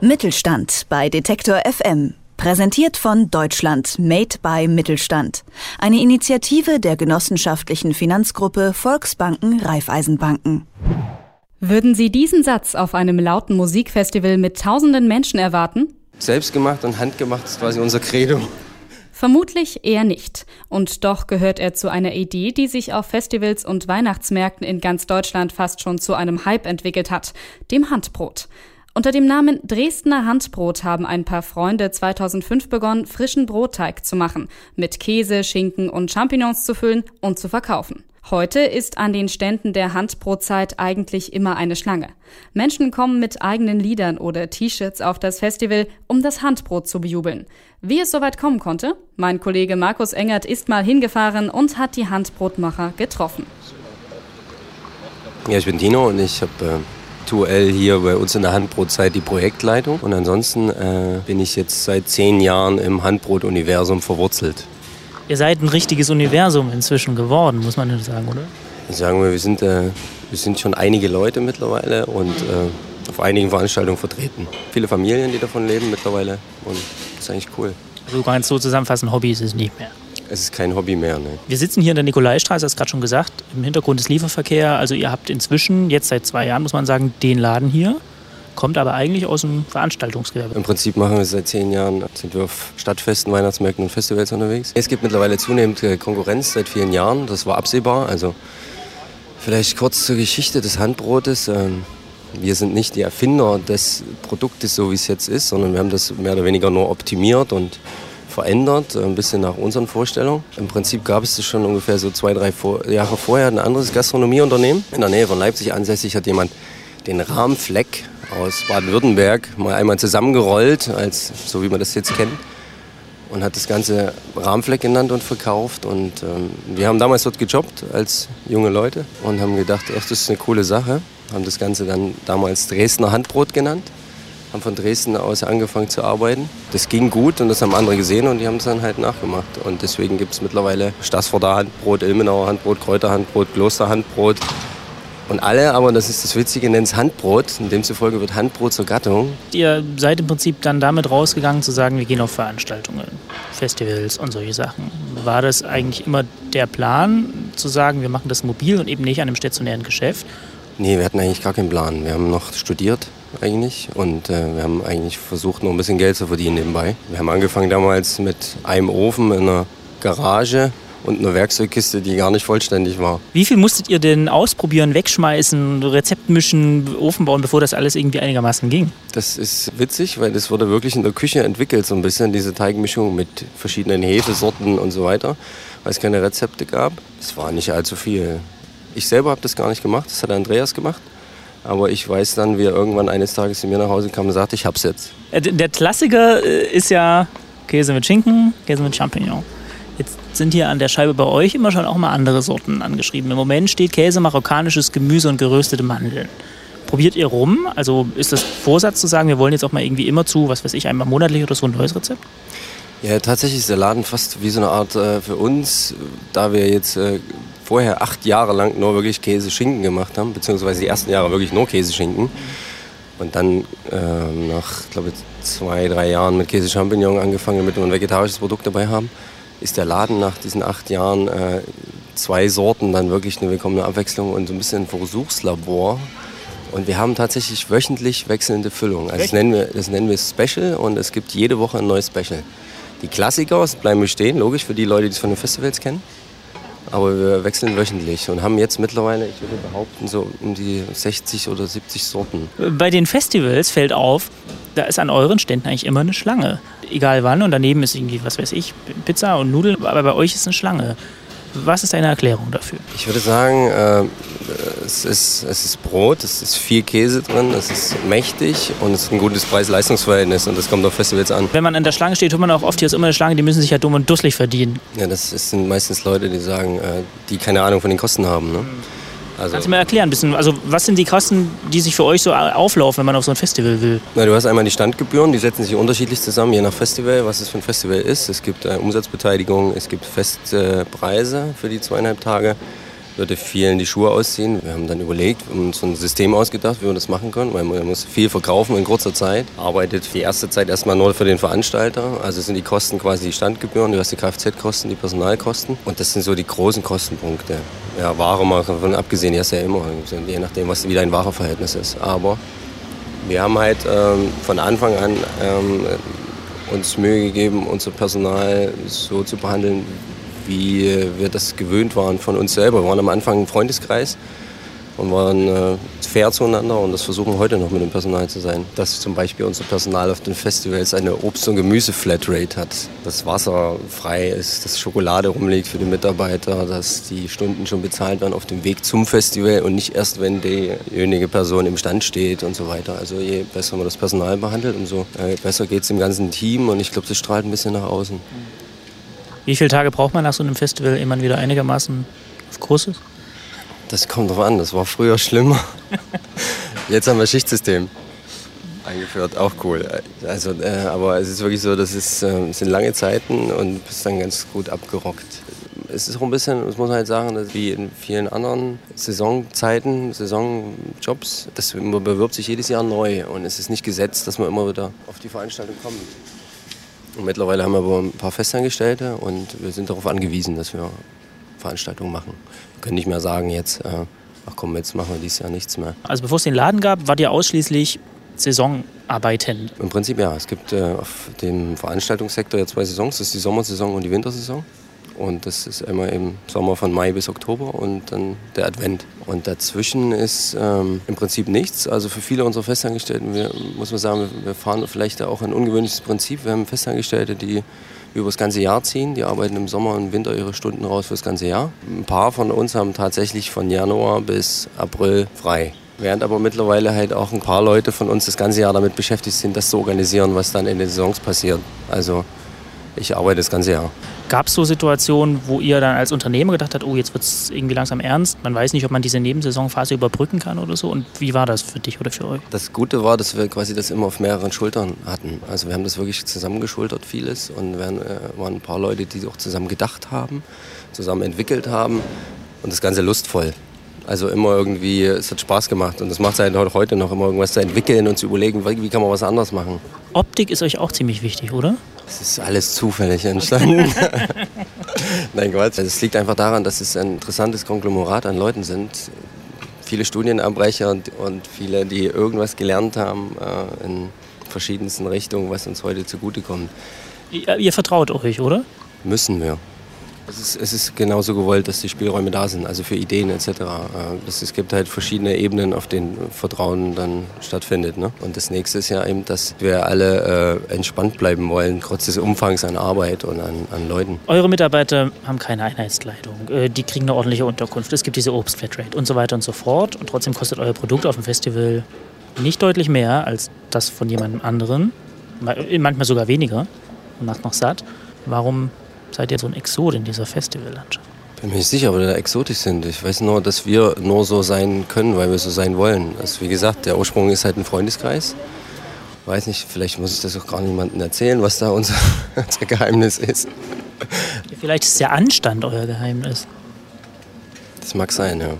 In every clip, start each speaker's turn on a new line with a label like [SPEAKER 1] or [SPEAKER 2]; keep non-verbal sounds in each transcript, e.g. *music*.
[SPEAKER 1] Mittelstand bei Detektor FM. Präsentiert von Deutschland Made by Mittelstand. Eine Initiative der genossenschaftlichen Finanzgruppe Volksbanken Raiffeisenbanken.
[SPEAKER 2] Würden Sie diesen Satz auf einem lauten Musikfestival mit tausenden Menschen erwarten?
[SPEAKER 3] Selbstgemacht und handgemacht ist quasi unser Credo.
[SPEAKER 2] Vermutlich eher nicht. Und doch gehört er zu einer Idee, die sich auf Festivals und Weihnachtsmärkten in ganz Deutschland fast schon zu einem Hype entwickelt hat, dem Handbrot. Unter dem Namen Dresdner Handbrot haben ein paar Freunde 2005 begonnen, frischen Brotteig zu machen, mit Käse, Schinken und Champignons zu füllen und zu verkaufen. Heute ist an den Ständen der Handbrotzeit eigentlich immer eine Schlange. Menschen kommen mit eigenen Liedern oder T-Shirts auf das Festival, um das Handbrot zu bejubeln. Wie es soweit kommen konnte? Mein Kollege Markus Engert ist mal hingefahren und hat die Handbrotmacher getroffen.
[SPEAKER 3] Ja, ich bin Dino und ich habe äh, aktuell hier bei uns in der Handbrotzeit die Projektleitung. Und ansonsten äh, bin ich jetzt seit zehn Jahren im Handbrot-Universum verwurzelt.
[SPEAKER 4] Ihr seid ein richtiges Universum inzwischen geworden, muss man sagen, oder?
[SPEAKER 3] Ich sage mal, wir sind, äh, wir sind schon einige Leute mittlerweile und äh, auf einigen Veranstaltungen vertreten. Viele Familien, die davon leben mittlerweile und das ist eigentlich cool.
[SPEAKER 4] Also du kannst so zusammenfassen, Hobby ist es nicht mehr.
[SPEAKER 3] Es ist kein Hobby mehr. Ne.
[SPEAKER 4] Wir sitzen hier in der Nikolaistraße, das gerade schon gesagt. Im Hintergrund ist Lieferverkehr. Also ihr habt inzwischen, jetzt seit zwei Jahren muss man sagen, den Laden hier kommt aber eigentlich aus dem Veranstaltungsgewerbe.
[SPEAKER 3] Im Prinzip machen wir seit zehn Jahren, sind wir auf Stadtfesten, Weihnachtsmärkten und Festivals unterwegs. Es gibt mittlerweile zunehmend äh, Konkurrenz seit vielen Jahren, das war absehbar. Also vielleicht kurz zur Geschichte des Handbrotes. Ähm, wir sind nicht die Erfinder des Produktes, so wie es jetzt ist, sondern wir haben das mehr oder weniger nur optimiert und verändert, ein bisschen nach unseren Vorstellungen. Im Prinzip gab es das schon ungefähr so zwei, drei Jahre vorher ein anderes Gastronomieunternehmen. In der Nähe von Leipzig ansässig hat jemand den Rahmfleck aus Baden-Württemberg mal einmal zusammengerollt, als, so wie man das jetzt kennt. Und hat das Ganze Rahmfleck genannt und verkauft. Und ähm, wir haben damals dort gejobbt als junge Leute und haben gedacht, ach, das ist eine coole Sache. Haben das Ganze dann damals Dresdner Handbrot genannt. Haben von Dresden aus angefangen zu arbeiten. Das ging gut und das haben andere gesehen und die haben es dann halt nachgemacht. Und deswegen gibt es mittlerweile Stassforder Handbrot, Ilmenauer Handbrot, Kräuterhandbrot, Klosterhandbrot. Und alle, aber das ist das Witzige, nennen es Handbrot. Und demzufolge wird Handbrot zur Gattung.
[SPEAKER 4] Ihr seid im Prinzip dann damit rausgegangen zu sagen, wir gehen auf Veranstaltungen, Festivals und solche Sachen. War das eigentlich immer der Plan, zu sagen, wir machen das mobil und eben nicht an einem stationären Geschäft?
[SPEAKER 3] Nee, wir hatten eigentlich gar keinen Plan. Wir haben noch studiert eigentlich und äh, wir haben eigentlich versucht, noch ein bisschen Geld zu verdienen nebenbei. Wir haben angefangen damals mit einem Ofen in einer Garage und eine Werkzeugkiste, die gar nicht vollständig war.
[SPEAKER 4] Wie viel musstet ihr denn ausprobieren, wegschmeißen, Rezept mischen, Ofen bauen, bevor das alles irgendwie einigermaßen ging?
[SPEAKER 3] Das ist witzig, weil das wurde wirklich in der Küche entwickelt, so ein bisschen diese Teigmischung mit verschiedenen Hefesorten und so weiter, weil es keine Rezepte gab. Es war nicht allzu viel. Ich selber habe das gar nicht gemacht, das hat Andreas gemacht. Aber ich weiß dann, wie er irgendwann eines Tages zu mir nach Hause kam und sagte, ich hab's jetzt.
[SPEAKER 4] Äh, der Klassiker äh, ist ja Käse mit Schinken, Käse mit Champignon. Jetzt sind hier an der Scheibe bei euch immer schon auch mal andere Sorten angeschrieben. Im Moment steht Käse, marokkanisches Gemüse und geröstete Mandeln. Probiert ihr rum? Also ist das Vorsatz zu sagen, wir wollen jetzt auch mal irgendwie immer zu, was weiß ich, einmal monatlich oder so ein neues Rezept?
[SPEAKER 3] Ja, tatsächlich ist der Laden fast wie so eine Art äh, für uns, da wir jetzt äh, vorher acht Jahre lang nur wirklich Käse-Schinken gemacht haben, beziehungsweise die ersten Jahre wirklich nur Käse-Schinken. Und dann äh, nach, glaube zwei, drei Jahren mit Käse-Champignon angefangen, damit wir ein vegetarisches Produkt dabei haben ist der Laden nach diesen acht Jahren äh, zwei Sorten dann wirklich eine willkommene Abwechslung und so ein bisschen ein Versuchslabor. Und wir haben tatsächlich wöchentlich wechselnde Füllung. Also das nennen, wir, das nennen wir Special und es gibt jede Woche ein neues Special. Die Klassiker bleiben bestehen, logisch für die Leute, die es von den Festivals kennen. Aber wir wechseln wöchentlich und haben jetzt mittlerweile, ich würde behaupten, so um die 60 oder 70 Sorten.
[SPEAKER 4] Bei den Festivals fällt auf, da ist an euren Ständen eigentlich immer eine Schlange. Egal wann und daneben ist irgendwie, was weiß ich, Pizza und Nudeln, aber bei euch ist eine Schlange. Was ist deine Erklärung dafür?
[SPEAKER 3] Ich würde sagen, äh, es, ist, es ist Brot, es ist viel Käse drin, es ist mächtig und es ist ein gutes Preis-Leistungs-Verhältnis und das kommt auf Festivals an.
[SPEAKER 4] Wenn man an der Schlange steht, hört man auch oft, hier ist immer eine Schlange, die müssen sich ja dumm und dusselig verdienen.
[SPEAKER 3] Ja, das, sind meistens Leute, die sagen, äh, die keine Ahnung von den Kosten haben. Ne?
[SPEAKER 4] Also Kannst du mir erklären, ein bisschen, also was sind die Kosten, die sich für euch so auflaufen, wenn man auf so ein Festival will?
[SPEAKER 3] Na, du hast einmal die Standgebühren, die setzen sich unterschiedlich zusammen, je nach Festival, was es für ein Festival ist. Es gibt äh, Umsatzbeteiligung, es gibt feste Preise für die zweieinhalb Tage. Würde vielen die Schuhe ausziehen. Wir haben dann überlegt, uns ein System ausgedacht, wie wir das machen können, weil man muss viel verkaufen in kurzer Zeit. Arbeitet die erste Zeit erstmal nur für den Veranstalter. Also sind die Kosten quasi die Standgebühren, du hast die Kfz-Kosten, die Personalkosten. Und das sind so die großen Kostenpunkte. Ja, Ware mal davon abgesehen, die hast du ja immer, je nachdem, was wie dein Wareverhältnis ist. Aber wir haben halt ähm, von Anfang an ähm, uns Mühe gegeben, unser Personal so zu behandeln, wie wir das gewöhnt waren von uns selber. Wir waren am Anfang ein Freundeskreis und waren äh, fair zueinander und das versuchen wir heute noch mit dem Personal zu sein. Dass zum Beispiel unser Personal auf den Festivals eine Obst- und Gemüse-Flatrate hat, dass Wasser frei ist, dass Schokolade rumliegt für die Mitarbeiter, dass die Stunden schon bezahlt werden auf dem Weg zum Festival und nicht erst, wenn diejenige Person im Stand steht und so weiter. Also je besser man das Personal behandelt, umso äh, besser geht es im ganzen Team und ich glaube, das strahlt ein bisschen nach außen.
[SPEAKER 4] Wie viele Tage braucht man nach so einem Festival, ehe man wieder einigermaßen auf Kurs ist?
[SPEAKER 3] Das kommt drauf an, das war früher schlimmer. Jetzt haben wir Schichtsystem eingeführt, auch cool. Also, äh, aber es ist wirklich so, das ist, äh, sind lange Zeiten und bist dann ganz gut abgerockt. Es ist auch ein bisschen, das muss man halt sagen, dass wie in vielen anderen Saisonzeiten, Saisonjobs, das man bewirbt sich jedes Jahr neu und es ist nicht gesetzt, dass man immer wieder auf die Veranstaltung kommt. Und mittlerweile haben wir aber ein paar Festangestellte und wir sind darauf angewiesen, dass wir Veranstaltungen machen. Wir können nicht mehr sagen jetzt, äh, ach komm, jetzt machen wir dieses Jahr nichts mehr.
[SPEAKER 4] Also bevor es den Laden gab, wart ihr ausschließlich Saisonarbeiten?
[SPEAKER 3] Im Prinzip ja. Es gibt äh, auf dem Veranstaltungssektor ja zwei Saisons. Das ist die Sommersaison und die Wintersaison. Und das ist immer im Sommer von Mai bis Oktober und dann der Advent. Und dazwischen ist ähm, im Prinzip nichts. Also für viele unserer Festangestellten, wir, muss man sagen, wir fahren vielleicht auch ein ungewöhnliches Prinzip. Wir haben Festangestellte, die über das ganze Jahr ziehen. Die arbeiten im Sommer und Winter ihre Stunden raus für das ganze Jahr. Ein paar von uns haben tatsächlich von Januar bis April frei. Während aber mittlerweile halt auch ein paar Leute von uns das ganze Jahr damit beschäftigt sind, das zu organisieren, was dann in den Saisons passiert. Also ich arbeite das ganze Jahr.
[SPEAKER 4] Gab es so Situationen, wo ihr dann als Unternehmer gedacht habt, oh, jetzt wird es irgendwie langsam ernst, man weiß nicht, ob man diese Nebensaisonphase überbrücken kann oder so? Und wie war das für dich oder für euch?
[SPEAKER 3] Das Gute war, dass wir quasi das immer auf mehreren Schultern hatten. Also wir haben das wirklich zusammengeschultert, vieles. Und wir äh, waren ein paar Leute, die auch zusammen gedacht haben, zusammen entwickelt haben. Und das Ganze lustvoll. Also immer irgendwie, es hat Spaß gemacht und es macht halt heute noch immer irgendwas zu entwickeln und zu überlegen, wie kann man was anderes machen.
[SPEAKER 4] Optik ist euch auch ziemlich wichtig, oder?
[SPEAKER 3] Es ist alles zufällig entstanden. *laughs* Nein, Gott. Es liegt einfach daran, dass es ein interessantes Konglomerat an Leuten sind. Viele Studienabbrecher und, und viele, die irgendwas gelernt haben äh, in verschiedensten Richtungen, was uns heute zugutekommt.
[SPEAKER 4] Ihr, ihr vertraut euch, oder?
[SPEAKER 3] Müssen wir. Es ist, es ist genauso gewollt, dass die Spielräume da sind, also für Ideen etc. Es, es gibt halt verschiedene Ebenen, auf denen Vertrauen dann stattfindet. Ne? Und das nächste ist ja eben, dass wir alle äh, entspannt bleiben wollen, trotz des Umfangs an Arbeit und an, an Leuten.
[SPEAKER 4] Eure Mitarbeiter haben keine Einheitskleidung, äh, die kriegen eine ordentliche Unterkunft, es gibt diese Obstflatrate und so weiter und so fort. Und trotzdem kostet euer Produkt auf dem Festival nicht deutlich mehr als das von jemandem anderen, manchmal sogar weniger und macht noch satt. Warum seid ihr so ein Exot in dieser Festivallandschaft?
[SPEAKER 3] Bin mir nicht sicher, ob wir da exotisch sind. Ich weiß nur, dass wir nur so sein können, weil wir so sein wollen. Also wie gesagt, der Ursprung ist halt ein Freundeskreis. Weiß nicht, vielleicht muss ich das auch gar niemandem erzählen, was da unser, *laughs* unser Geheimnis ist.
[SPEAKER 4] Vielleicht ist der Anstand euer Geheimnis.
[SPEAKER 3] Das mag sein, ja.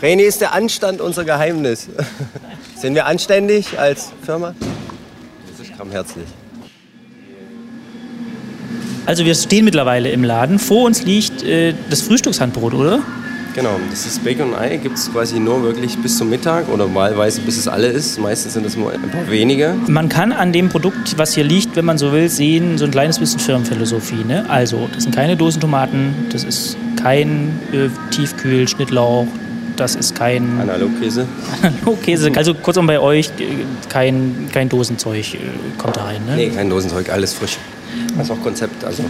[SPEAKER 3] Reni, ist der Anstand unser Geheimnis? *laughs* Sind wir anständig als Firma? Das ist herzlich.
[SPEAKER 4] Also wir stehen mittlerweile im Laden. Vor uns liegt äh, das Frühstückshandbrot, oder?
[SPEAKER 3] Genau, das ist Bacon und Ei, gibt es quasi nur wirklich bis zum Mittag oder wahlweise bis es alle ist. Meistens sind es nur ein paar wenige.
[SPEAKER 4] Man kann an dem Produkt, was hier liegt, wenn man so will, sehen, so ein kleines bisschen Firmenphilosophie. Ne? Also, das sind keine Dosentomaten, das ist kein äh, Tiefkühl-Schnittlauch, das ist kein...
[SPEAKER 3] Analogkäse. *laughs*
[SPEAKER 4] Analogkäse, also kurzum bei euch, äh, kein, kein Dosenzeug äh, kommt da rein, ne?
[SPEAKER 3] Nee, kein Dosenzeug, alles frisch. Ist auch Konzept. Also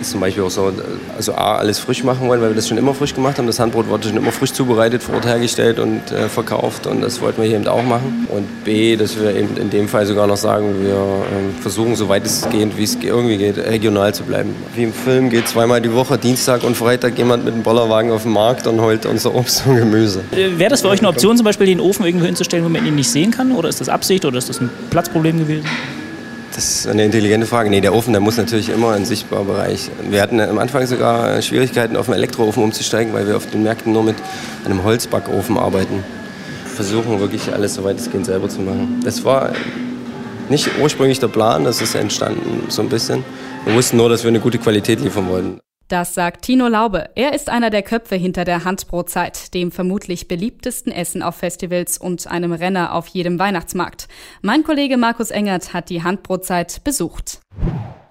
[SPEAKER 3] ist zum Beispiel auch so, also A, alles frisch machen wollen, weil wir das schon immer frisch gemacht haben. Das Handbrot wurde schon immer frisch zubereitet, vor Ort hergestellt und äh, verkauft und das wollten wir hier eben auch machen. Und B, dass wir eben in dem Fall sogar noch sagen, wir äh, versuchen, so weit es geht, wie es irgendwie geht, regional zu bleiben. Wie im Film geht zweimal die Woche, Dienstag und Freitag, jemand mit einem Bollerwagen auf den Markt und holt unser Obst und Gemüse.
[SPEAKER 4] Äh, Wäre das für euch eine Option, zum Beispiel den Ofen irgendwo hinzustellen, wo man ihn nicht sehen kann? Oder ist das Absicht oder ist das ein Platzproblem gewesen?
[SPEAKER 3] Das ist eine intelligente Frage. Nee, der Ofen, der muss natürlich immer ein sichtbarer Bereich. Wir hatten am Anfang sogar Schwierigkeiten, auf einen Elektroofen umzusteigen, weil wir auf den Märkten nur mit einem Holzbackofen arbeiten. Versuchen wirklich alles so weit es geht selber zu machen. Das war nicht ursprünglich der Plan, das ist entstanden so ein bisschen. Wir wussten nur, dass wir eine gute Qualität liefern wollten.
[SPEAKER 2] Das sagt Tino Laube. Er ist einer der Köpfe hinter der Handbrotzeit, dem vermutlich beliebtesten Essen auf Festivals und einem Renner auf jedem Weihnachtsmarkt. Mein Kollege Markus Engert hat die Handbrotzeit besucht.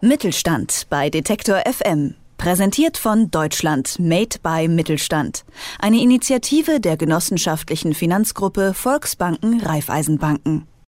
[SPEAKER 1] Mittelstand bei Detektor FM. Präsentiert von Deutschland Made by Mittelstand. Eine Initiative der genossenschaftlichen Finanzgruppe Volksbanken Raiffeisenbanken.